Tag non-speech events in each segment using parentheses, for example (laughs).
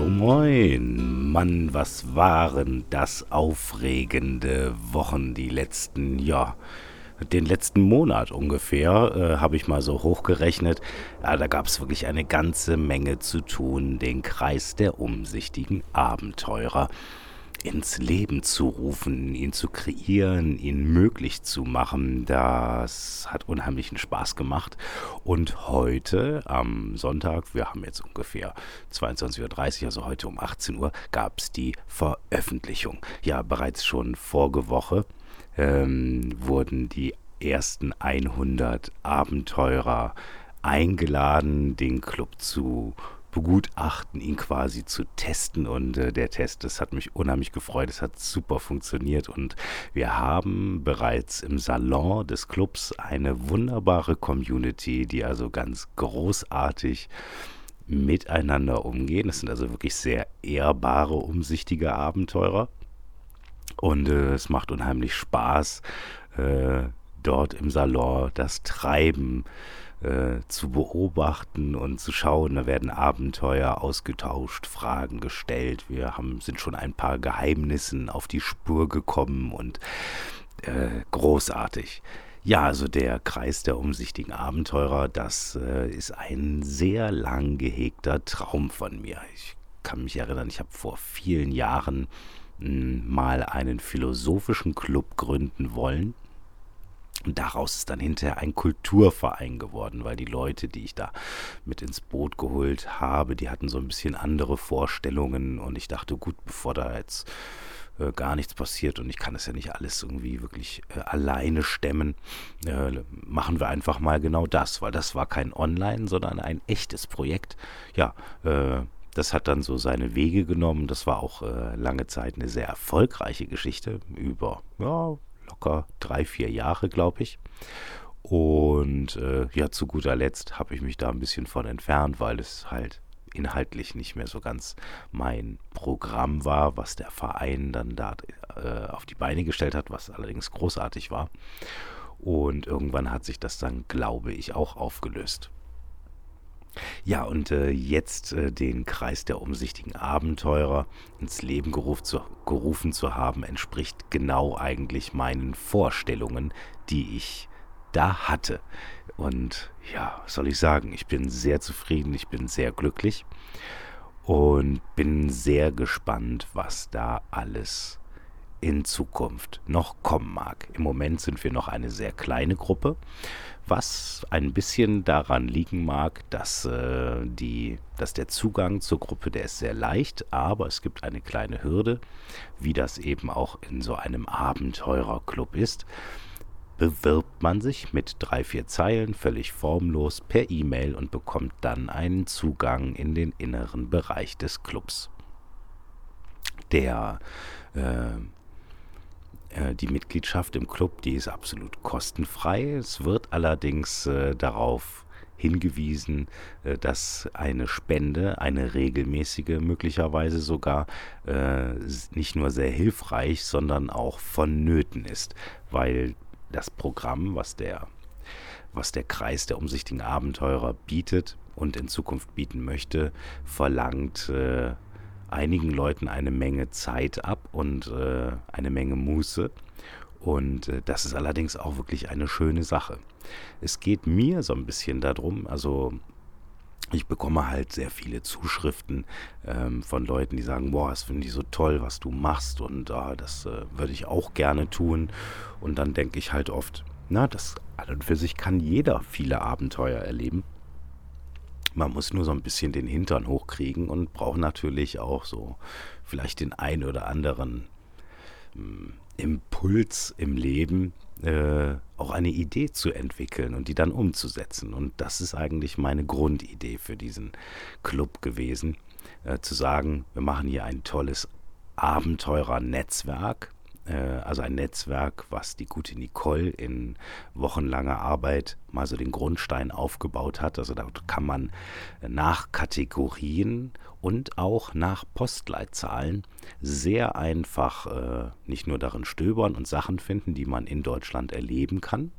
So moin, Mann, was waren das aufregende Wochen, die letzten, ja, den letzten Monat ungefähr, äh, habe ich mal so hochgerechnet. Ja, da gab es wirklich eine ganze Menge zu tun, den Kreis der umsichtigen Abenteurer ins Leben zu rufen, ihn zu kreieren, ihn möglich zu machen, das hat unheimlichen Spaß gemacht. Und heute am Sonntag, wir haben jetzt ungefähr 22.30 Uhr, also heute um 18 Uhr, gab es die Veröffentlichung. Ja, bereits schon vorige Woche ähm, wurden die ersten 100 Abenteurer eingeladen, den Club zu begutachten, ihn quasi zu testen. Und äh, der Test, das hat mich unheimlich gefreut. Es hat super funktioniert. Und wir haben bereits im Salon des Clubs eine wunderbare Community, die also ganz großartig miteinander umgehen. Das sind also wirklich sehr ehrbare, umsichtige Abenteurer. Und äh, es macht unheimlich Spaß, äh, dort im Salon das Treiben äh, zu beobachten und zu schauen. Da werden Abenteuer ausgetauscht, Fragen gestellt. Wir haben, sind schon ein paar Geheimnissen auf die Spur gekommen und äh, großartig. Ja, also der Kreis der umsichtigen Abenteurer, das äh, ist ein sehr lang gehegter Traum von mir. Ich kann mich erinnern, ich habe vor vielen Jahren mh, hm, mal einen philosophischen Club gründen wollen und daraus ist dann hinterher ein Kulturverein geworden, weil die Leute, die ich da mit ins Boot geholt habe, die hatten so ein bisschen andere Vorstellungen und ich dachte, gut, bevor da jetzt äh, gar nichts passiert und ich kann es ja nicht alles irgendwie wirklich äh, alleine stemmen, äh, machen wir einfach mal genau das, weil das war kein Online, sondern ein echtes Projekt. Ja, äh, das hat dann so seine Wege genommen. Das war auch äh, lange Zeit eine sehr erfolgreiche Geschichte über ja, locker drei, vier Jahre, glaube ich. Und äh, ja, zu guter Letzt habe ich mich da ein bisschen von entfernt, weil es halt inhaltlich nicht mehr so ganz mein Programm war, was der Verein dann da äh, auf die Beine gestellt hat, was allerdings großartig war. Und irgendwann hat sich das dann, glaube ich, auch aufgelöst. Ja, und äh, jetzt äh, den Kreis der umsichtigen Abenteurer ins Leben geruf zu, gerufen zu haben, entspricht genau eigentlich meinen Vorstellungen, die ich da hatte. Und ja, was soll ich sagen, ich bin sehr zufrieden, ich bin sehr glücklich und bin sehr gespannt, was da alles in Zukunft noch kommen mag. Im Moment sind wir noch eine sehr kleine Gruppe was ein bisschen daran liegen mag, dass, äh, die, dass der Zugang zur Gruppe, der ist sehr leicht, aber es gibt eine kleine Hürde, wie das eben auch in so einem Abenteurerclub ist. Bewirbt man sich mit drei, vier Zeilen völlig formlos per E-Mail und bekommt dann einen Zugang in den inneren Bereich des Clubs. Der äh, die Mitgliedschaft im Club, die ist absolut kostenfrei. Es wird allerdings äh, darauf hingewiesen, äh, dass eine Spende, eine regelmäßige möglicherweise sogar, äh, nicht nur sehr hilfreich, sondern auch vonnöten ist, weil das Programm, was der, was der Kreis der umsichtigen Abenteurer bietet und in Zukunft bieten möchte, verlangt äh, einigen Leuten eine Menge Zeit ab und äh, eine Menge Muße. Und äh, das ist allerdings auch wirklich eine schöne Sache. Es geht mir so ein bisschen darum, also ich bekomme halt sehr viele Zuschriften ähm, von Leuten, die sagen, boah, das finde ich so toll, was du machst und äh, das äh, würde ich auch gerne tun. Und dann denke ich halt oft, na, das an und für sich kann jeder viele Abenteuer erleben. Man muss nur so ein bisschen den Hintern hochkriegen und braucht natürlich auch so vielleicht den ein oder anderen hm, Impuls im Leben, äh, auch eine Idee zu entwickeln und die dann umzusetzen. Und das ist eigentlich meine Grundidee für diesen Club gewesen, äh, zu sagen, wir machen hier ein tolles Abenteurer-Netzwerk, also ein Netzwerk, was die gute Nicole in wochenlanger Arbeit mal so den Grundstein aufgebaut hat. Also da kann man nach Kategorien und auch nach Postleitzahlen sehr einfach äh, nicht nur darin stöbern und Sachen finden, die man in Deutschland erleben kann,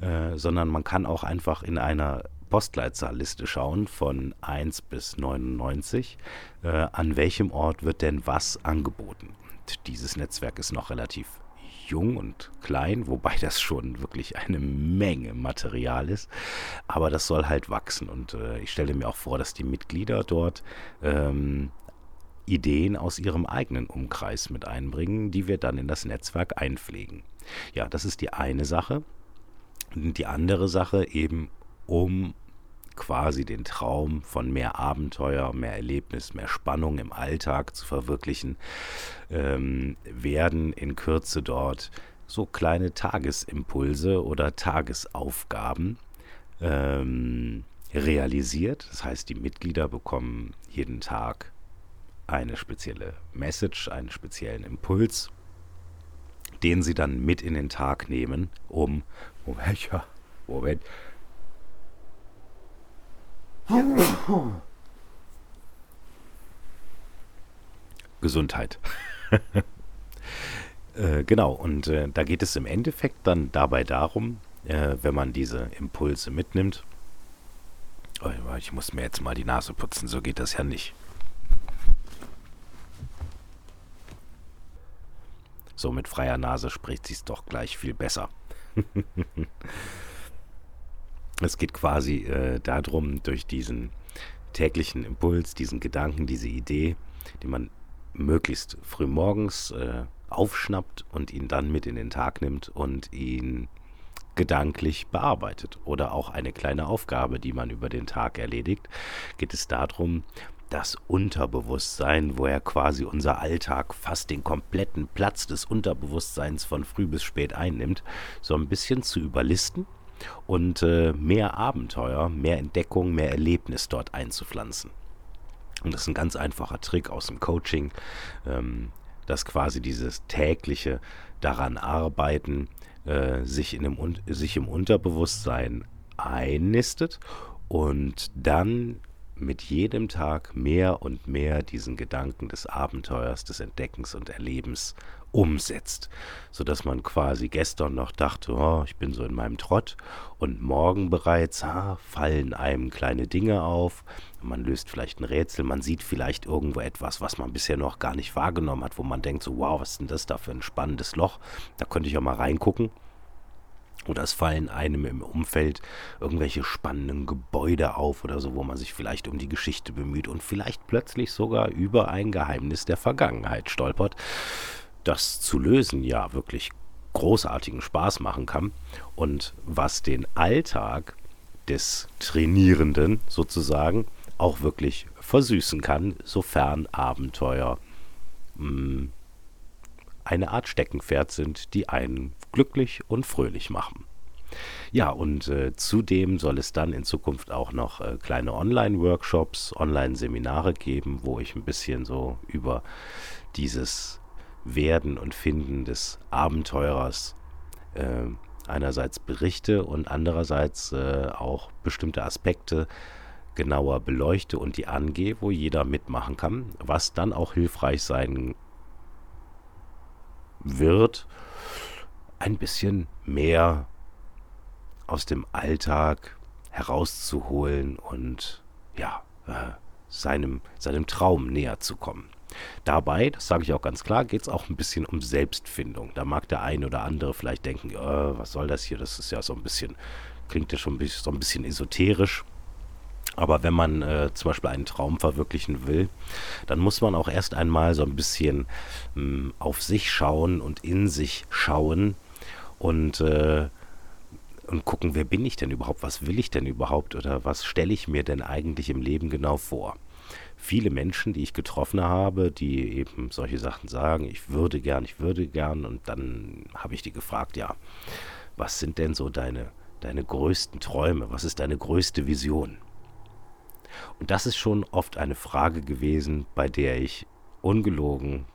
äh, sondern man kann auch einfach in einer Postleitzahlliste schauen von 1 bis 99, äh, an welchem Ort wird denn was angeboten. Dieses Netzwerk ist noch relativ jung und klein, wobei das schon wirklich eine Menge Material ist. Aber das soll halt wachsen. Und äh, ich stelle mir auch vor, dass die Mitglieder dort ähm, Ideen aus ihrem eigenen Umkreis mit einbringen, die wir dann in das Netzwerk einpflegen. Ja, das ist die eine Sache. Und die andere Sache eben, um quasi den Traum von mehr Abenteuer, mehr Erlebnis, mehr Spannung im Alltag zu verwirklichen, ähm, werden in Kürze dort so kleine Tagesimpulse oder Tagesaufgaben ähm, realisiert. Das heißt, die Mitglieder bekommen jeden Tag eine spezielle Message, einen speziellen Impuls, den sie dann mit in den Tag nehmen, um, Moment, ja, (laughs) Moment, Gesundheit. (laughs) äh, genau, und äh, da geht es im Endeffekt dann dabei darum, äh, wenn man diese Impulse mitnimmt. Oh, ich muss mir jetzt mal die Nase putzen, so geht das ja nicht. So mit freier Nase spricht sie es doch gleich viel besser. (laughs) es geht quasi äh, darum, durch diesen täglichen Impuls, diesen Gedanken, diese Idee, die man möglichst früh morgens äh, aufschnappt und ihn dann mit in den Tag nimmt und ihn gedanklich bearbeitet. Oder auch eine kleine Aufgabe, die man über den Tag erledigt, geht es darum, das Unterbewusstsein, wo ja quasi unser Alltag fast den kompletten Platz des Unterbewusstseins von früh bis spät einnimmt, so ein bisschen zu überlisten und äh, mehr Abenteuer, mehr Entdeckung, mehr Erlebnis dort einzupflanzen. Und das ist ein ganz einfacher Trick aus dem Coaching, ähm, dass quasi dieses tägliche daran arbeiten, äh, sich, in dem, sich im Unterbewusstsein einnistet und dann mit jedem Tag mehr und mehr diesen Gedanken des Abenteuers, des Entdeckens und Erlebens umsetzt, sodass man quasi gestern noch dachte, oh, ich bin so in meinem Trott. Und morgen bereits ah, fallen einem kleine Dinge auf, man löst vielleicht ein Rätsel, man sieht vielleicht irgendwo etwas, was man bisher noch gar nicht wahrgenommen hat, wo man denkt so, wow, was ist denn das da für ein spannendes Loch, da könnte ich ja mal reingucken oder es fallen einem im Umfeld irgendwelche spannenden Gebäude auf oder so, wo man sich vielleicht um die Geschichte bemüht und vielleicht plötzlich sogar über ein Geheimnis der Vergangenheit stolpert, das zu lösen ja wirklich großartigen Spaß machen kann und was den Alltag des Trainierenden sozusagen auch wirklich versüßen kann, sofern Abenteuer mh, hm, eine Art Steckenpferd sind, die einen glücklich und fröhlich machen. Ja, und äh, zudem soll es dann in Zukunft auch noch äh, kleine Online-Workshops, Online-Seminare geben, wo ich ein bisschen so über dieses Werden und Finden des Abenteurers äh, einerseits berichte und andererseits äh, auch bestimmte Aspekte genauer beleuchte und die angehe, wo jeder mitmachen kann, was dann auch hilfreich sein wird, ein bisschen mehr aus dem Alltag herauszuholen und ja, äh, seinem, seinem Traum näher zu kommen. Dabei, das sage ich auch ganz klar, geht es auch ein bisschen um Selbstfindung. Da mag der eine oder andere vielleicht denken, äh, was soll das hier? Das ist ja so ein bisschen, klingt ja schon so ein bisschen esoterisch. Aber wenn man äh, zum Beispiel einen Traum verwirklichen will, dann muss man auch erst einmal so ein bisschen mh, hm, auf sich schauen und in sich schauen und, äh, und gucken, wer bin ich denn überhaupt, was will ich denn überhaupt oder was stelle ich mir denn eigentlich im Leben genau vor. Viele Menschen, die ich getroffen habe, die eben solche Sachen sagen, ich würde gern, ich würde gern und dann habe ich die gefragt, ja, was sind denn so deine, deine größten Träume, was ist deine größte Vision? Und das ist schon oft eine Frage gewesen, bei der ich ungelogen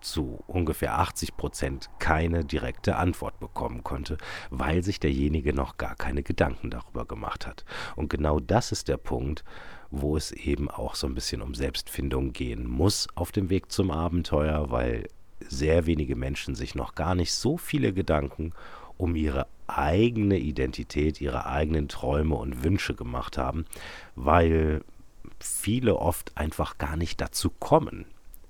zu ungefähr 80 Prozent keine direkte Antwort bekommen konnte, weil sich derjenige noch gar keine Gedanken darüber gemacht hat. Und genau das ist der Punkt, wo es eben auch so ein bisschen um Selbstfindung gehen muss auf dem Weg zum Abenteuer, weil sehr wenige Menschen sich noch gar nicht so viele Gedanken um ihre eigene Identität, ihre eigenen Träume und Wünsche gemacht haben, weil viele oft einfach gar nicht dazu kommen,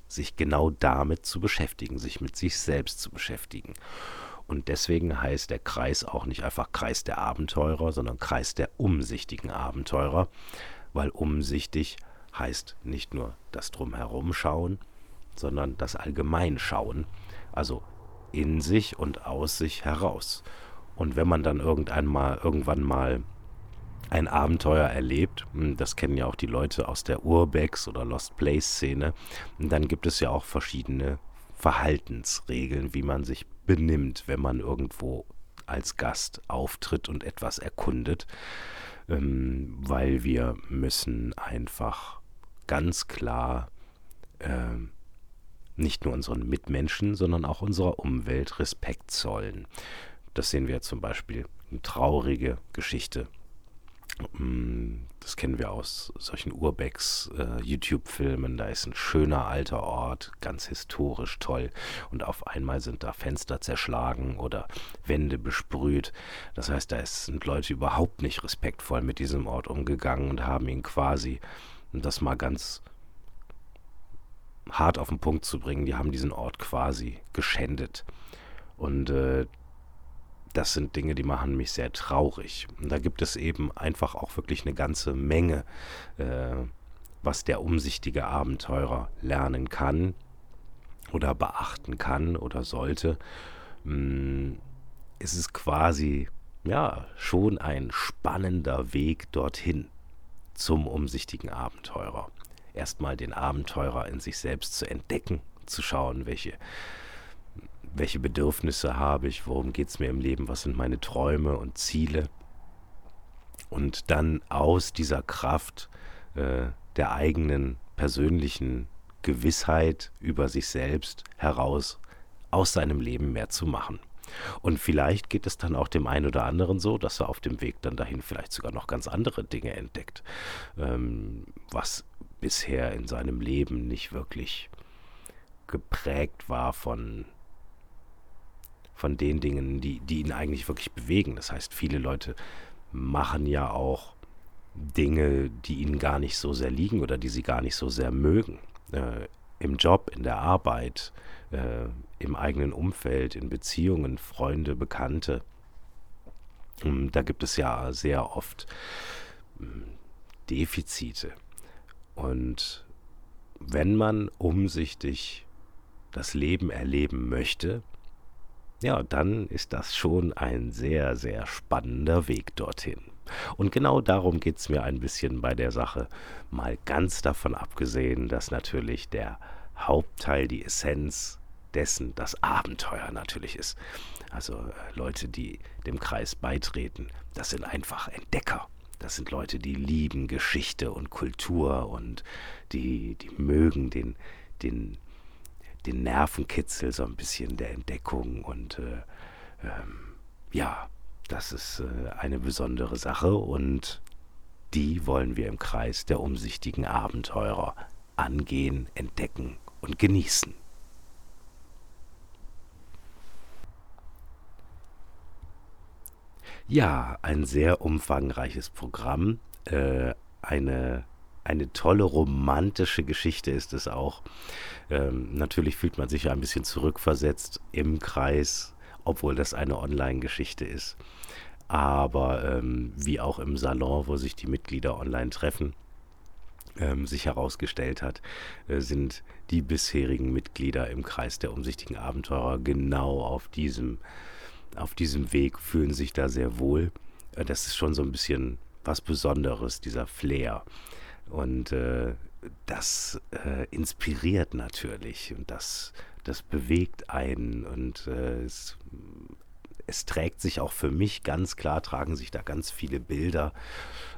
sich genau damit zu beschäftigen, sich mit sich selbst zu beschäftigen. Und deswegen heißt der Kreis auch nicht einfach Kreis der Abenteurer, sondern Kreis der umsichtigen Abenteurer, weil umsichtig heißt nicht nur das Drumherum schauen, sondern das Allgemeinschauen, also in sich und aus sich heraus. Und wenn man dann irgendwann mal, irgendwann mal ein Abenteuer erlebt, hm, das kennen ja auch die Leute aus der Urbex oder Lost Place Szene, dann gibt es ja auch verschiedene Verhaltensregeln, wie man sich benimmt, wenn man irgendwo als Gast auftritt und etwas erkundet, ähm, weil wir müssen einfach ganz klar äh, nicht nur unseren Mitmenschen, sondern auch unserer Umwelt Respekt zollen. Das sehen wir zum Beispiel eine traurige Geschichte. Mm, das kennen wir aus solchen Urbex äh. Da ist ein schöner alter Ort, ganz historisch toll. Und auf einmal sind da Fenster zerschlagen oder Wände besprüht. Das heißt, da sind Leute überhaupt nicht respektvoll mit diesem Ort umgegangen und haben ihn quasi, das mal ganz hart auf den Punkt zu bringen, die haben diesen Ort quasi geschändet. Und äh, das sind Dinge, die machen mich sehr traurig. Und da gibt es eben einfach auch wirklich eine ganze Menge, äh, was der umsichtige Abenteurer lernen kann oder beachten kann oder sollte. Hm, es ist quasi ja schon ein spannender Weg dorthin zum umsichtigen Abenteurer. Erstmal den Abenteurer in sich selbst zu entdecken, zu schauen, welche welche Bedürfnisse habe ich, worum geht es mir im Leben, was sind meine Träume und Ziele. Und dann aus dieser Kraft äh, der eigenen persönlichen Gewissheit über sich selbst heraus aus seinem Leben mehr zu machen. Und vielleicht geht es dann auch dem einen oder anderen so, dass er auf dem Weg dann dahin vielleicht sogar noch ganz andere Dinge entdeckt, ähm, was bisher in seinem Leben nicht wirklich geprägt war von von den Dingen, die, die ihn eigentlich wirklich bewegen. Das heißt, viele Leute machen ja auch Dinge, die ihnen gar nicht so sehr liegen oder die sie gar nicht so sehr mögen. Äh, Im Job, in der Arbeit, äh, im eigenen Umfeld, in Beziehungen, Freunde, Bekannte. Ähm, da gibt es ja sehr oft ähm, Defizite. Und wenn man umsichtig das Leben erleben möchte, ja, dann ist das schon ein sehr, sehr spannender Weg dorthin. Und genau darum geht es mir ein bisschen bei der Sache, mal ganz davon abgesehen, dass natürlich der Hauptteil, die Essenz dessen das Abenteuer natürlich ist. Also äh, Leute, die dem Kreis beitreten, das sind einfach Entdecker. Das sind Leute, die lieben Geschichte und Kultur und die, die mögen den, den den Nervenkitzel so ein bisschen der Entdeckung und äh, ähm, ja, das ist äh, eine besondere Sache und die wollen wir im Kreis der umsichtigen Abenteurer angehen, entdecken und genießen. Ja, ein sehr umfangreiches Programm, äh, eine eine tolle romantische Geschichte ist es auch. Ähm, natürlich fühlt man sich ja ein bisschen zurückversetzt im Kreis, obwohl das eine Online-Geschichte ist. Aber ähm, wie auch im Salon, wo sich die Mitglieder online treffen, ähm, sich herausgestellt hat, äh, sind die bisherigen Mitglieder im Kreis der umsichtigen Abenteurer genau auf diesem, auf diesem Weg, fühlen sich da sehr wohl. Äh, das ist schon so ein bisschen was Besonderes, dieser Flair. Und äh, das äh, inspiriert natürlich und das, das bewegt einen und äh, es, es, trägt sich auch für mich ganz klar, tragen sich da ganz viele Bilder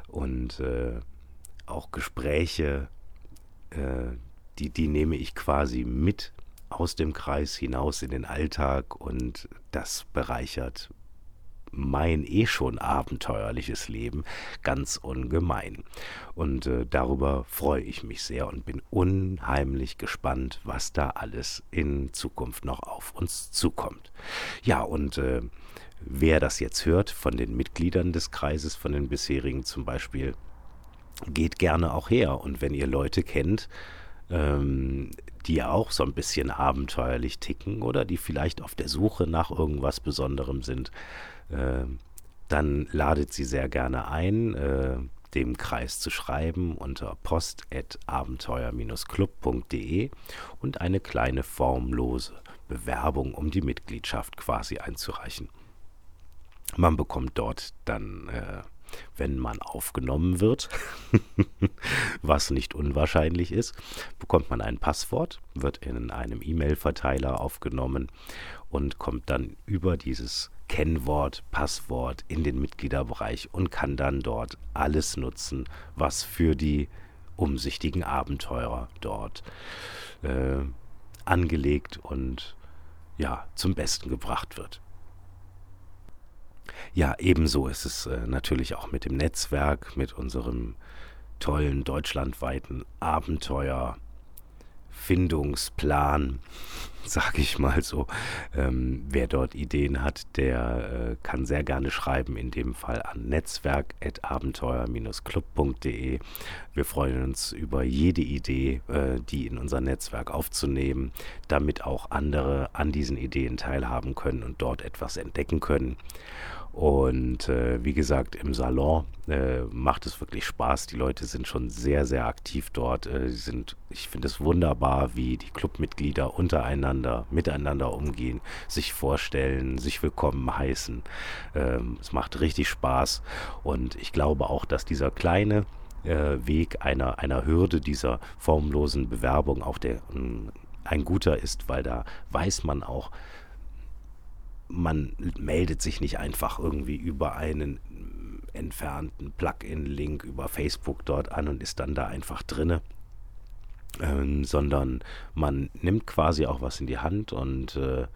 und äh, auch Gespräche, äh, die, die nehme ich quasi mit aus dem Kreis hinaus in den Alltag und das bereichert mein eh schon abenteuerliches Leben ganz ungemein. Und äh, darüber freue ich mich sehr und bin unheimlich gespannt, was da alles in Zukunft noch auf uns zukommt. Ja, und äh, wer das jetzt hört, von den Mitgliedern des Kreises, von den bisherigen zum Beispiel, geht gerne auch her. Und wenn ihr Leute kennt, ähm, die auch so ein bisschen abenteuerlich ticken oder die vielleicht auf der Suche nach irgendwas Besonderem sind, äh, dann ladet sie sehr gerne ein, äh, dem Kreis zu schreiben unter post.abenteuer-club.de und eine kleine formlose Bewerbung um die Mitgliedschaft quasi einzureichen. Man bekommt dort dann äh, wenn man aufgenommen wird, (laughs) was nicht unwahrscheinlich ist, bekommt man ein Passwort, wird in einem E-Mail-Verteiler aufgenommen und kommt dann über dieses Kennwort, Passwort in den Mitgliederbereich und kann dann dort alles nutzen, was für die umsichtigen Abenteurer dort äh, angelegt und ja zum Besten gebracht wird. Ja, ebenso ist es äh, natürlich auch mit dem Netzwerk, mit unserem tollen deutschlandweiten Abenteuer. Findungsplan, (laughs) sage ich mal so. Ähm, wer dort Ideen hat, der äh, kann sehr gerne schreiben, in dem Fall an netzwerk.abenteuer-club.de. Wir freuen uns über jede Idee, äh, die in unser Netzwerk aufzunehmen, damit auch andere an diesen Ideen teilhaben können und dort etwas entdecken können. Und äh, wie gesagt, im Salon äh, macht es wirklich Spaß. Die Leute sind schon sehr, sehr aktiv dort. Äh, sind, ich finde es wunderbar, wie die Clubmitglieder untereinander, miteinander umgehen, sich vorstellen, sich willkommen heißen. Ähm, es macht richtig Spaß. Und ich glaube auch, dass dieser kleine äh, Weg einer, einer Hürde dieser formlosen Bewerbung auch der, ein guter ist, weil da weiß man auch, man meldet sich nicht einfach irgendwie über einen entfernten Plugin-Link über Facebook dort an und ist dann da einfach drinne. Ähm, sondern man nimmt quasi auch was in die Hand und äh,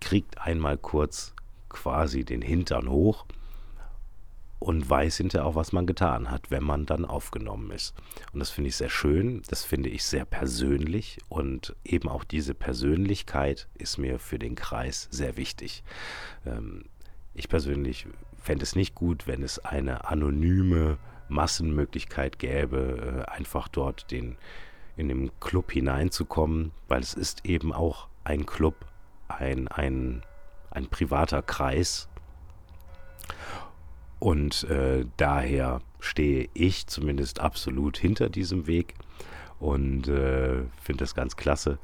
kriegt einmal kurz quasi den Hintern hoch und weiß hinterher auch, was man getan hat, wenn man dann aufgenommen ist. Und das finde ich sehr schön, das finde ich sehr persönlich und eben auch diese Persönlichkeit ist mir für den Kreis sehr wichtig. Ähm, ich persönlich fände es nicht gut, wenn es eine anonyme Massenmöglichkeit gäbe, äh, einfach dort den, in den Club hineinzukommen, weil es ist eben auch ein Club, ein, ein, ein privater Kreis und äh, daher stehe ich zumindest absolut hinter diesem Weg und äh, finde das ganz klasse.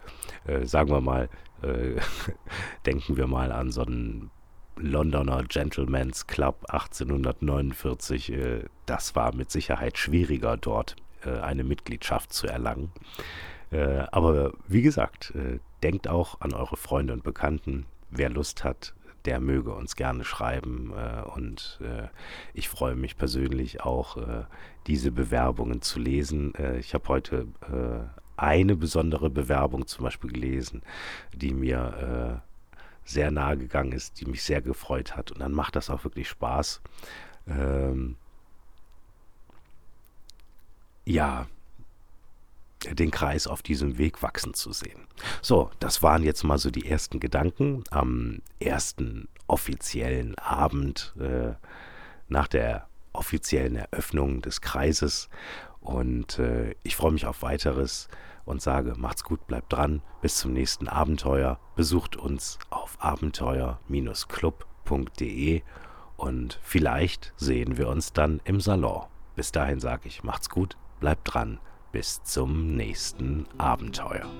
Äh, sagen wir mal, äh, (laughs) denken wir mal an so einen Londoner Gentleman's Club 1849. Äh, das war mit Sicherheit schwieriger dort äh, eine Mitgliedschaft zu erlangen. aber wie gesagt, denkt auch an eure Freunde und Bekannten. Wer Lust hat, der möge uns gerne schreiben. Äh, und äh, ich freue mich persönlich auch, äh, diese Bewerbungen zu lesen. Ich habe heute eine besondere Bewerbung zum Beispiel gelesen, die mir sehr nahe gegangen ist, die mich sehr gefreut hat. Und dann macht das auch wirklich Spaß. Ähm, ja, den Kreis auf diesem Weg wachsen zu sehen. So, das waren jetzt mal so die ersten Gedanken am ersten offiziellen Abend äh, nach der offiziellen Eröffnung des Kreises. Und äh, ich freue mich auf weiteres und sage, macht's gut, bleibt dran, bis zum nächsten Abenteuer. Besucht uns auf abenteuer-club.de und vielleicht sehen wir uns dann im Salon. Bis dahin sage ich, macht's gut, bleibt dran bis zum nächsten Abenteuer.